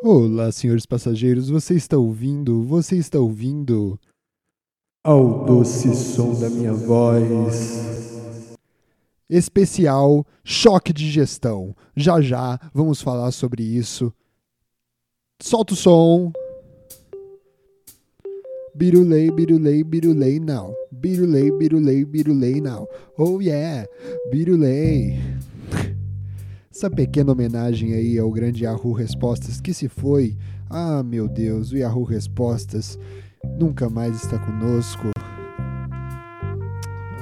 Olá, senhores passageiros, você está ouvindo? Você está ouvindo? Ao doce som da minha voz. Especial Choque de Gestão. Já já vamos falar sobre isso. Solta o som. Birulei, birulei, birulei now. Birulei, birulei, birulei now. Oh yeah, birulei. Essa pequena homenagem aí ao grande Yahoo Respostas que se foi. Ah, meu Deus, o Yahoo Respostas nunca mais está conosco.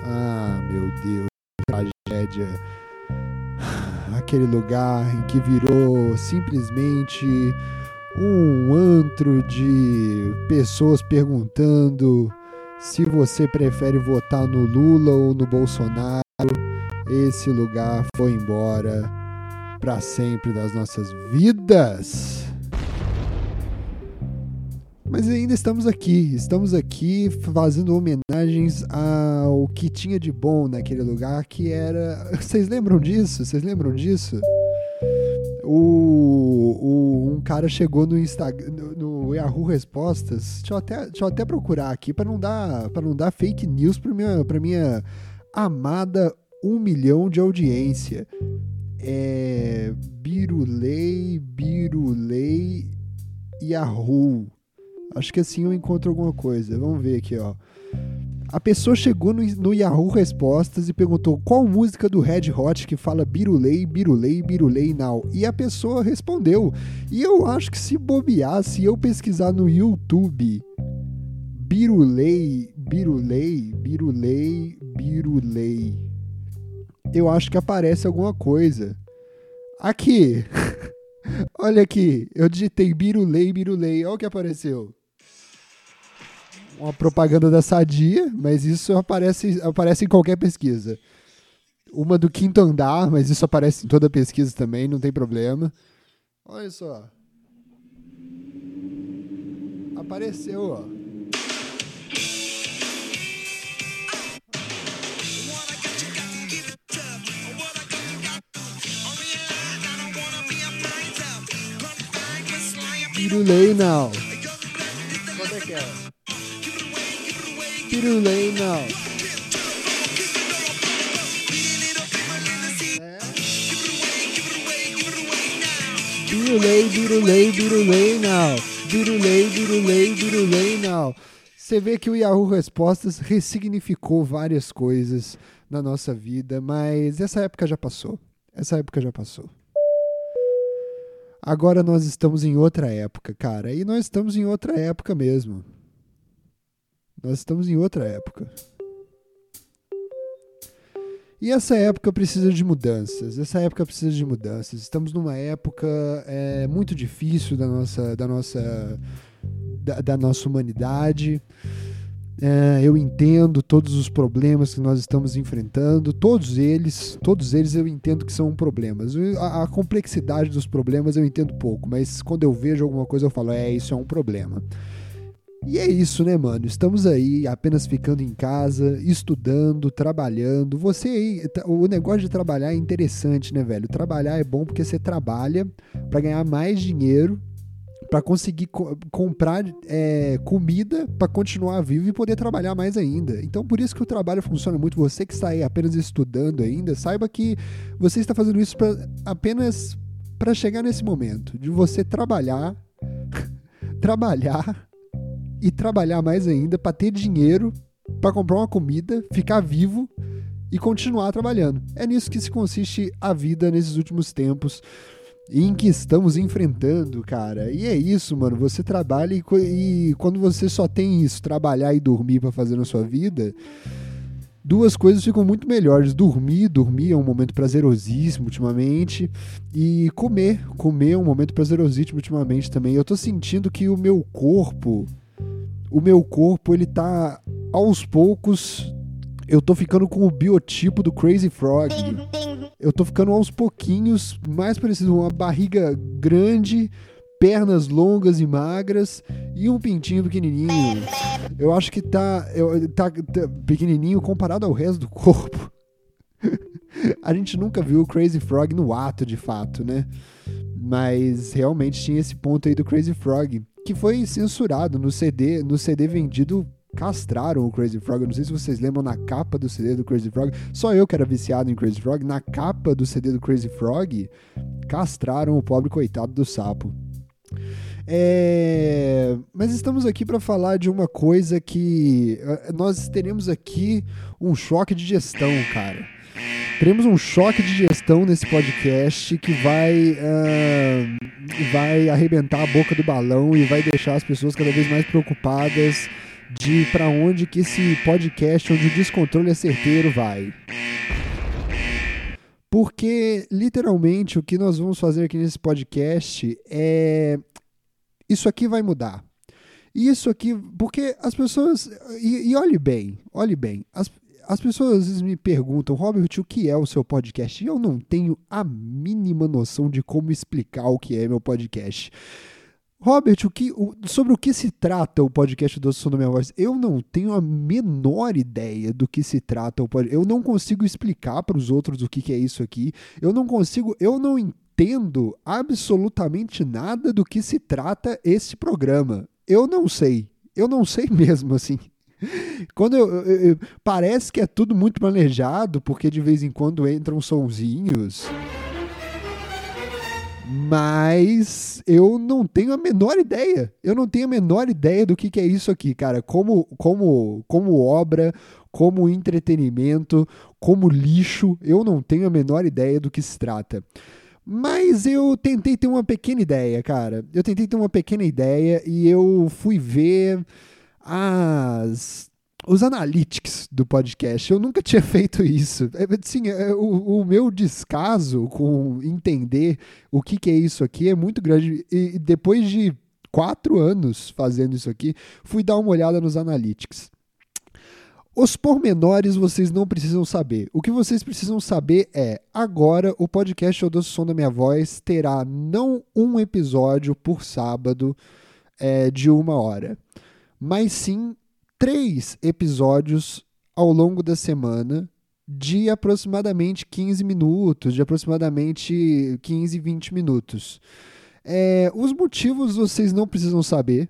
Ah, meu Deus, tragédia. Aquele lugar em que virou simplesmente um antro de pessoas perguntando se você prefere votar no Lula ou no Bolsonaro. Esse lugar foi embora para sempre das nossas vidas. Mas ainda estamos aqui, estamos aqui fazendo homenagens ao que tinha de bom naquele lugar, que era. Vocês lembram disso? Vocês lembram disso? O, o, um cara chegou no Instagram, no, no, Yahoo Respostas. Deixa eu até, deixa eu até procurar aqui para não dar para não dar fake news para minha para minha amada um milhão de audiência é Birulei, Birulei Yahoo. Acho que assim eu encontro alguma coisa. Vamos ver aqui, ó. A pessoa chegou no, no, Yahoo Respostas e perguntou qual música do Red Hot que fala Birulei, Birulei, Birulei Now. E a pessoa respondeu. E eu acho que se bobear, se eu pesquisar no YouTube Birulei, Birulei, Birulei, Birulei eu acho que aparece alguma coisa. Aqui. Olha aqui. Eu digitei Birulei, Birulei. Olha o que apareceu. Uma propaganda da Sadia, mas isso aparece, aparece em qualquer pesquisa. Uma do quinto andar, mas isso aparece em toda pesquisa também, não tem problema. Olha só. Apareceu, ó. Pirulei now. Quanto é que é? Pirulei now. É? Birulei, birulei, birulei now. Birulei, birulei, birulei now. Você vê que o Yahoo Respostas ressignificou várias coisas na nossa vida, mas essa época já passou. Essa época já passou. Agora nós estamos em outra época, cara. E nós estamos em outra época mesmo. Nós estamos em outra época. E essa época precisa de mudanças. Essa época precisa de mudanças. Estamos numa época é, muito difícil da nossa, da nossa, da, da nossa humanidade. É, eu entendo todos os problemas que nós estamos enfrentando, todos eles, todos eles eu entendo que são problemas. A, a, complexidade dos problemas eu entendo pouco, mas quando eu vejo alguma coisa eu falo, é, isso é um problema. E é isso, né, mano? Estamos aí apenas ficando em casa, estudando, trabalhando. Você aí, tá, o negócio de trabalhar é interessante, né, velho? Trabalhar é bom porque você trabalha para ganhar mais dinheiro para conseguir co comprar é, comida para continuar vivo e poder trabalhar mais ainda. Então, por isso que o trabalho funciona muito. Você que está aí apenas estudando ainda, saiba que você está fazendo isso pra, apenas para chegar nesse momento de você trabalhar, trabalhar e trabalhar mais ainda para ter dinheiro para comprar uma comida, ficar vivo e continuar trabalhando. É nisso que se consiste a vida nesses últimos tempos em que estamos enfrentando, cara. E é isso, mano. Você trabalha e, e quando você só tem isso, trabalhar e dormir para fazer na sua vida, duas coisas ficam muito melhores. Dormir, dormir é um momento prazerosíssimo ultimamente. E comer, comer é um momento prazerosíssimo ultimamente também. Eu tô sentindo que o meu corpo, o meu corpo, ele tá aos poucos. Eu tô ficando com o biotipo do Crazy Frog eu tô ficando aos pouquinhos mais parecido com uma barriga grande, pernas longas e magras e um pintinho pequenininho. Eu acho que tá, eu, tá, tá pequenininho comparado ao resto do corpo. A gente nunca viu o Crazy Frog no ato, de fato, né? Mas realmente tinha esse ponto aí do Crazy Frog, que foi censurado no CD, no CD vendido castraram o Crazy Frog. Eu não sei se vocês lembram na capa do CD do Crazy Frog. Só eu que era viciado em Crazy Frog. Na capa do CD do Crazy Frog, castraram o pobre coitado do sapo. É... Mas estamos aqui para falar de uma coisa que eh, nós teremos aqui um choque de gestão, cara. Teremos um choque de gestão nesse podcast que vai, uh, vai arrebentar a boca do balão e vai deixar as pessoas cada vez mais preocupadas de para onde que esse podcast onde o descontrole é certeiro vai. Porque literalmente o que nós vamos fazer aqui nesse podcast é isso aqui vai mudar. Isso aqui, porque as pessoas. E, e olhe bem, olhe bem. As, as pessoas às vezes me perguntam, Robert, o que é o seu podcast? E eu não tenho a mínima noção de como explicar o que é meu podcast. Robert, o que, o, sobre o que se trata o podcast do Som da Minha Voz? Eu não tenho a menor ideia do que se trata o podcast. Eu não consigo explicar para os outros o que, que é isso aqui. Eu não consigo, eu não entendo absolutamente nada do que se trata esse programa. Eu não sei. Eu não sei mesmo, assim. Quando eu, eu, eu, parece que é tudo muito planejado, porque de vez em quando entram sonzinhos mas eu não tenho a menor ideia. Eu não tenho a menor ideia do que, que é isso aqui, cara. Como, como, como obra, como entretenimento, como lixo, eu não tenho a menor ideia do que se trata. Mas eu tentei ter uma pequena ideia, cara. Eu tentei ter uma pequena ideia e eu fui ver as os analytics do podcast. Eu nunca tinha feito isso. É, sim, é, o, o, meu descaso com entender o que, que é isso aqui é muito grande. E depois de quatro anos fazendo isso aqui, fui dar uma olhada nos analytics. Os pormenores vocês não precisam saber. O que vocês precisam saber é: agora o podcast O Doce Som da Minha Voz terá não um episódio por sábado é, de uma hora, mas sim três episódios ao longo da semana de aproximadamente 15 minutos, de aproximadamente 15, 20 minutos. É, os motivos vocês não precisam saber.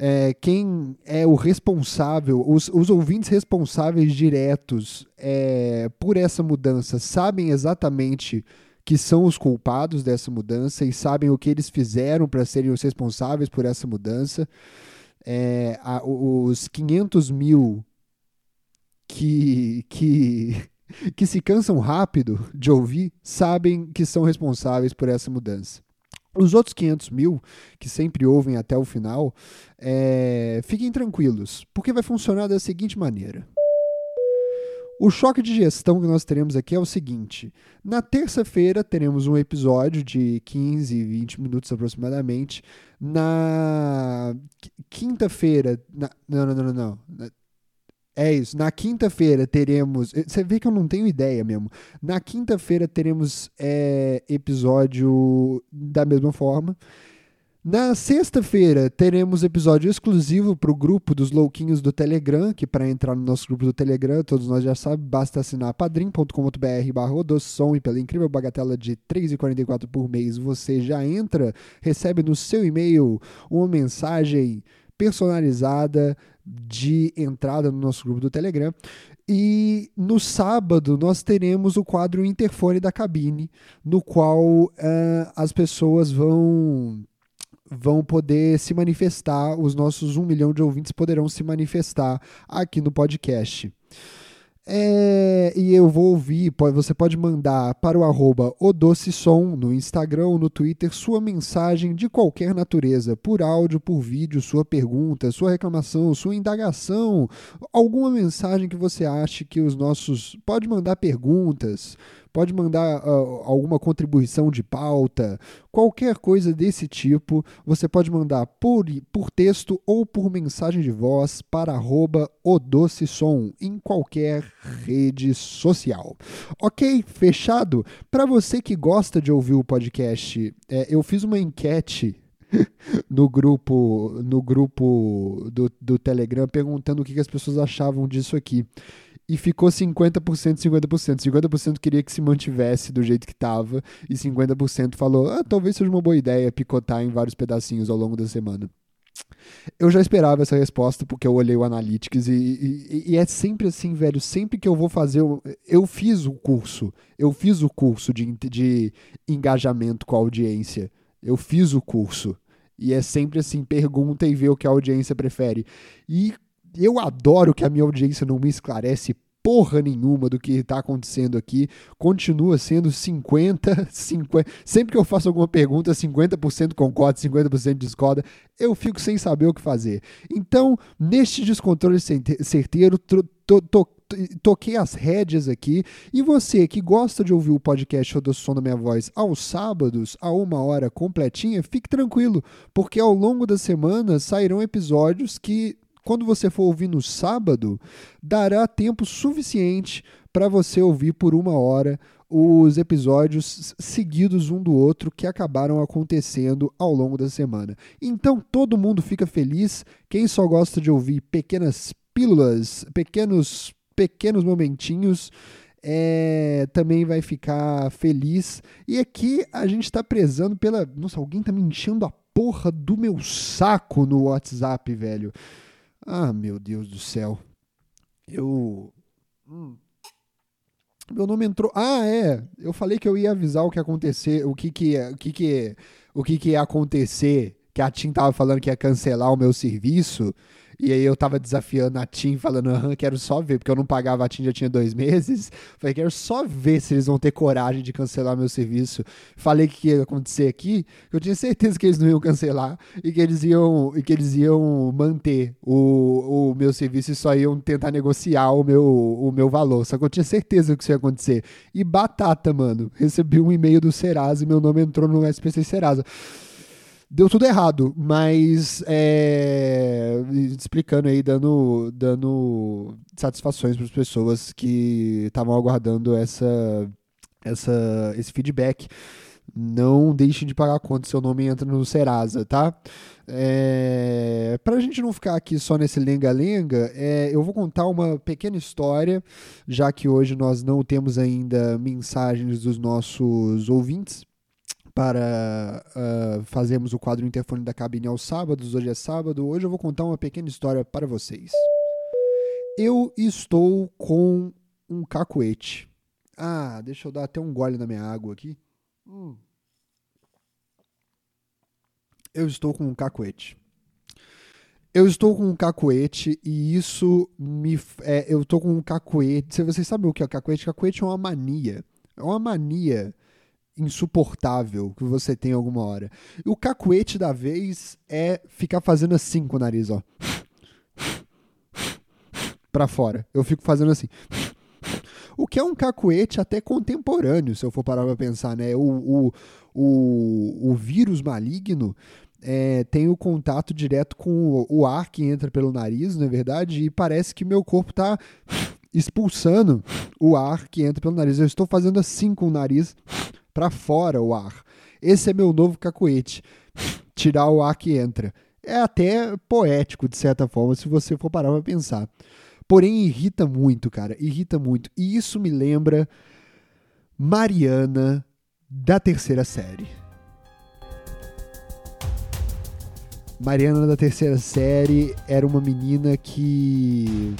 É, quem é o responsável, os, os ouvintes responsáveis diretos é, por essa mudança sabem exatamente que são os culpados dessa mudança e sabem o que eles fizeram para serem os responsáveis por essa mudança é, a, os 500 mil que, que, que se cansam rápido de ouvir sabem que são responsáveis por essa mudança. Os outros 500 mil, que sempre ouvem até o final, é, fiquem tranquilos, porque vai funcionar da seguinte maneira. O choque de gestão que nós teremos aqui é o seguinte: na terça-feira teremos um episódio de 15, 20 minutos aproximadamente. Na quinta-feira. Na... Não, não, não, não. É isso. Na quinta-feira teremos. Eh, você vê que eu não tenho ideia mesmo. Na quinta-feira teremos é, episódio da mesma forma. Na sexta-feira teremos episódio exclusivo para o grupo dos louquinhos do Telegram, que para entrar no nosso grupo do Telegram, todos nós já sabem, basta assinar padrim.com.br barra som e pela incrível bagatela de R$ 3,44 por mês você já entra, recebe no seu e-mail uma mensagem personalizada de entrada no nosso grupo do Telegram. E no sábado nós teremos o quadro Interfone da Cabine, no qual uh, as pessoas vão vão poder se manifestar, os nossos um milhão de ouvintes poderão se manifestar aqui no podcast. É, e eu vou ouvir, você pode mandar para o arroba Som no Instagram ou no Twitter sua mensagem de qualquer natureza, por áudio, por vídeo, sua pergunta, sua reclamação, sua indagação, alguma mensagem que você ache que os nossos. Pode mandar perguntas, pode mandar uh, alguma contribuição de pauta, qualquer coisa desse tipo, você pode mandar por, por texto ou por mensagem de voz para arroba som em qualquer rede social. Ok, fechado? Para você que gosta de ouvir o podcast, é, eu fiz uma enquete no grupo no grupo do, do Telegram perguntando o que, que as pessoas achavam disso aqui. E ficou 50%, 50%. 50% queria que se mantivesse do jeito que estava e 50% falou: ah, talvez seja uma boa ideia picotar em vários pedacinhos ao longo da semana. Eu já esperava essa resposta porque eu olhei o Analytics e, e, e, é sempre assim, velho. Sempre que eu vou fazer. Eu, eu fiz o curso. Eu fiz o curso de, de engajamento com a audiência. Eu fiz o curso. E é sempre assim: pergunta e vê o que a audiência prefere. E eu adoro que a minha audiência não me esclarece porra nenhuma do que está acontecendo aqui. Continua sendo 50, 50. Sempre que eu faço alguma pergunta, 50% concorda, 50% discorda. Eu fico sem saber o que fazer. Então, neste descontrole certeiro, to, to, to, toquei as rédeas aqui. E você que gosta de ouvir o podcast do Som da Minha Voz aos sábados, a uma hora completinha, fique tranquilo, porque ao longo da semana sairão episódios que quando você for ouvir no sábado, dará tempo suficiente para você ouvir por uma hora os episódios seguidos um do outro que acabaram acontecendo ao longo da semana. Então todo mundo fica feliz. Quem só gosta de ouvir pequenas pílulas, pequenos pequenos momentinhos, é, também vai ficar feliz. E aqui a gente está prezando pela. Nossa, alguém tá me enchendo a porra do meu saco no WhatsApp, velho. Ah, meu Deus do céu. Eu. Hum. Meu nome entrou. Ah, é. Eu falei que eu ia avisar o que acontecer, o que que, o que, que, o que, que ia acontecer. Que a Tim tava falando que ia cancelar o meu serviço. E aí eu tava desafiando a TIM, falando, aham, quero só ver, porque eu não pagava a TIM já tinha dois meses. Falei, quero só ver se eles vão ter coragem de cancelar meu serviço. Falei que ia acontecer aqui, eu tinha certeza que eles não iam cancelar e que eles iam, e que eles iam manter o, o meu serviço e só iam tentar negociar o meu, o meu valor. Só que eu tinha certeza que isso ia acontecer. E batata, mano. Recebi um e-mail do Serasa e meu nome entrou no SPC Serasa deu tudo errado, mas é, explicando aí, dando, dando satisfações para as pessoas que estavam aguardando essa, essa, esse feedback. Não deixem de pagar a conta, seu nome entra no Serasa, tá? É, para a gente não ficar aqui só nesse lenga-lenga, é, eu vou contar uma pequena história, já que hoje nós não temos ainda mensagens dos nossos ouvintes para uh, fazermos o quadro Interfone da Cabine aos sábados. Hoje é sábado. Hoje eu vou contar uma pequena história para vocês. Eu estou com um cacuete. Ah, deixa eu dar até um gole na minha água aqui. Hum. Eu estou com um cacuete. Eu estou com um cacuete e isso me. É, eu estou com um cacuete. Vocês sabem o que é cacuete, cacuete é uma mania. É uma mania insuportável que você tem alguma hora. O cacuete da vez é ficar fazendo assim com o nariz, ó. para fora. Eu fico fazendo assim. O que é um cacuete até contemporâneo, se eu for parar pra pensar, né? O, o, o, o vírus maligno é, tem o contato direto com o, ar que entra pelo nariz, não é verdade? E parece que meu corpo tá expulsando o ar que entra pelo nariz. Eu estou fazendo assim com o nariz para fora o ar. Esse é meu novo cacuete. Tirar o ar que entra. É até poético, de certa forma, se você for parar para pensar. Porém, irrita muito, cara. Irrita muito. E isso me lembra Mariana da terceira série. Mariana da terceira série era uma menina que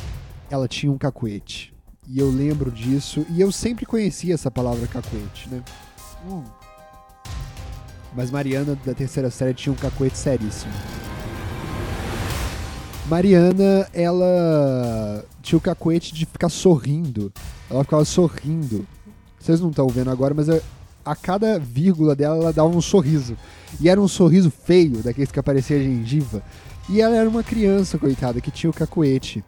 ela tinha um cacuete. E eu lembro disso. E eu sempre conhecia essa palavra cacuete, né? Hum. Mas Mariana, da terceira série, tinha um cacoete seríssimo. Mariana, ela tinha o cacoete de ficar sorrindo. Ela ficava sorrindo. Vocês não estão vendo agora, mas a cada vírgula dela, ela dava um sorriso. E era um sorriso feio, daqueles que aparecia gengiva. E ela era uma criança, coitada, que tinha o cacoete.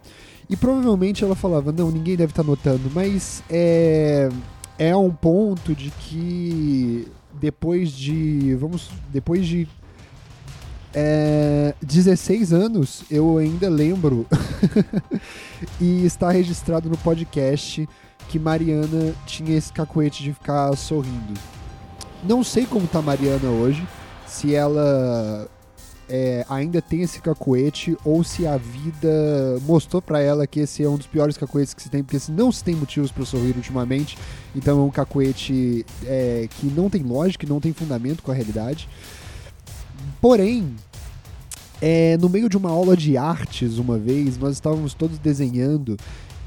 E provavelmente ela falava: Não, ninguém deve estar tá notando, mas é é um ponto de que depois de. Vamos. Depois de. É, 16 anos, eu ainda lembro. e está registrado no podcast que Mariana tinha esse cacuete de ficar sorrindo. Não sei como tá Mariana hoje. Se ela é, ainda tem esse cacoete ou se a vida mostrou para ela que esse é um dos piores cacoetes que se tem, porque não se tem motivos para sorrir ultimamente. Então é um cacoete é, que não tem lógica, não tem fundamento com a realidade. Porém, é, no meio de uma aula de artes, uma vez, nós estávamos todos desenhando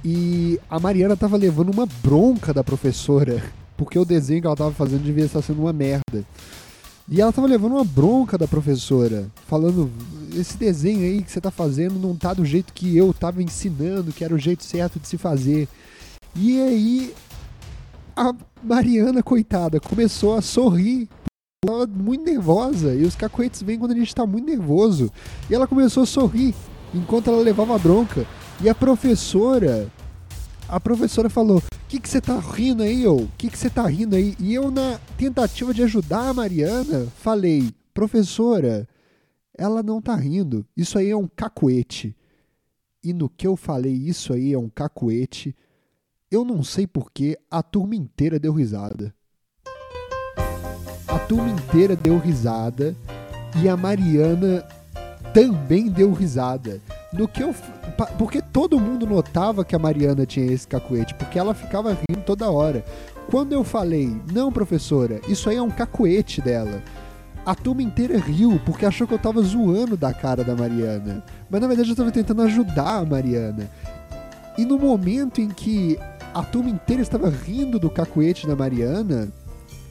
e a Mariana estava levando uma bronca da professora, porque o desenho que ela estava fazendo devia estar sendo uma merda. E ela estava levando uma bronca da professora, falando: esse desenho aí que você está fazendo não tá do jeito que eu estava ensinando, que era o jeito certo de se fazer. E aí a Mariana, coitada, começou a sorrir estava muito nervosa e os cacoetes vêm quando a gente está muito nervoso. E ela começou a sorrir enquanto ela levava a bronca. E a professora, a professora falou: "O que que você tá rindo aí, ô? O que você tá rindo aí?" E eu na tentativa de ajudar a Mariana, falei: "Professora, ela não tá rindo. Isso aí é um cacoete." E no que eu falei, isso aí é um cacoete, eu não sei porque a turma inteira deu risada a turma inteira deu risada e a Mariana também deu risada. No que eu. Porque todo mundo notava que a Mariana tinha esse cacuete, porque ela ficava rindo toda hora. Quando eu falei, não, professora, isso aí é um cacuete dela. A turma inteira riu porque achou que eu tava zoando da cara da Mariana. Mas na verdade eu tava tentando ajudar a Mariana. E no momento em que a turma inteira estava rindo do cacuete da Mariana,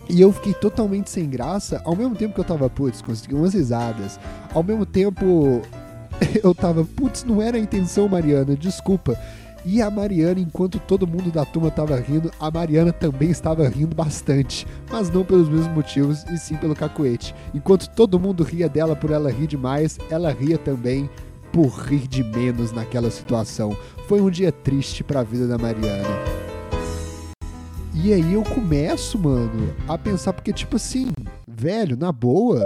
e eu fiquei totalmente sem graça, ao mesmo tempo que eu tava, putz, consegui umas risadas. Ao mesmo tempo, eu tava, putz, não era a intenção, Mariana, desculpa. E a Mariana, enquanto todo mundo da turma estava rindo, a Mariana também estava rindo bastante, mas não pelos mesmos motivos, e sim pelo cacoete. Enquanto todo mundo ria dela por ela rir demais, ela ria também por rir de menos naquela situação. Foi um dia triste para a vida da Mariana. E aí eu começo, mano, a pensar, porque, tipo assim, velho, na boa,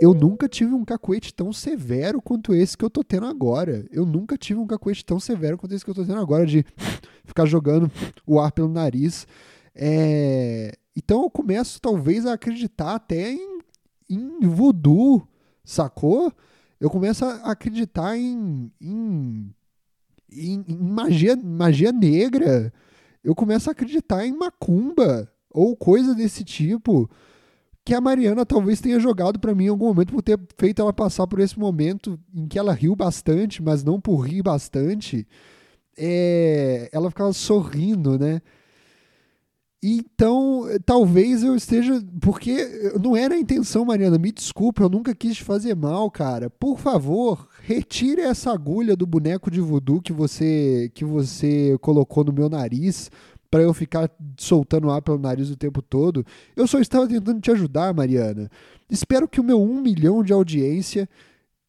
eu nunca tive um cacuete tão severo quanto esse que eu tô tendo agora. Eu nunca tive um cacuete tão severo quanto esse que eu tô tendo agora, de ficar jogando o ar pelo nariz. É... Então eu começo, talvez, a acreditar até em, em voodoo, sacou? Eu começo a acreditar em, em, em, magia, magia negra eu começo a acreditar em macumba ou coisa desse tipo que a Mariana talvez tenha jogado para mim em algum momento por ter feito ela passar por esse momento em que ela riu bastante, mas não por rir bastante. É, ela ficava sorrindo, né? Então, talvez eu esteja. Porque não era a intenção, Mariana. Me desculpa, eu nunca quis te fazer mal, cara. Por favor, retire essa agulha do boneco de voodoo que você, que você colocou no meu nariz para eu ficar soltando ar pelo nariz o tempo todo. Eu só estava tentando te ajudar, Mariana. Espero que o meu um milhão de audiência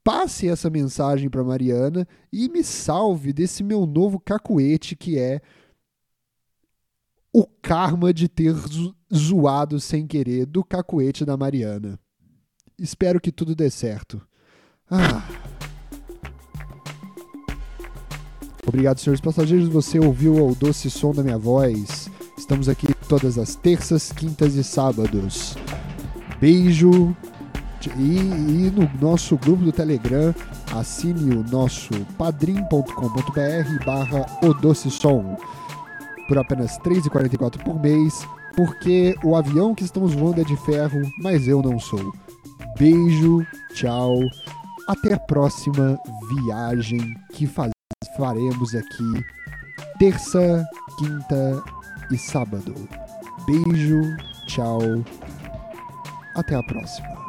passe essa mensagem para Mariana e me salve desse meu novo cacuete que é o karma de ter zoado sem querer do cacuete da Mariana. Espero que tudo dê certo. Ah. Obrigado, senhores passageiros. Você ouviu o doce som da minha voz. Estamos aqui todas as terças, quintas e sábados. Beijo. E, e no nosso grupo do Telegram, assine o nosso padrim.com.br barra o doce som por apenas R$ 3,44 por mês, porque o avião que estamos voando é de ferro, mas eu não sou. Beijo, tchau, até a próxima viagem que faz, faremos aqui terça, quinta e sábado. Beijo, tchau, até a próxima.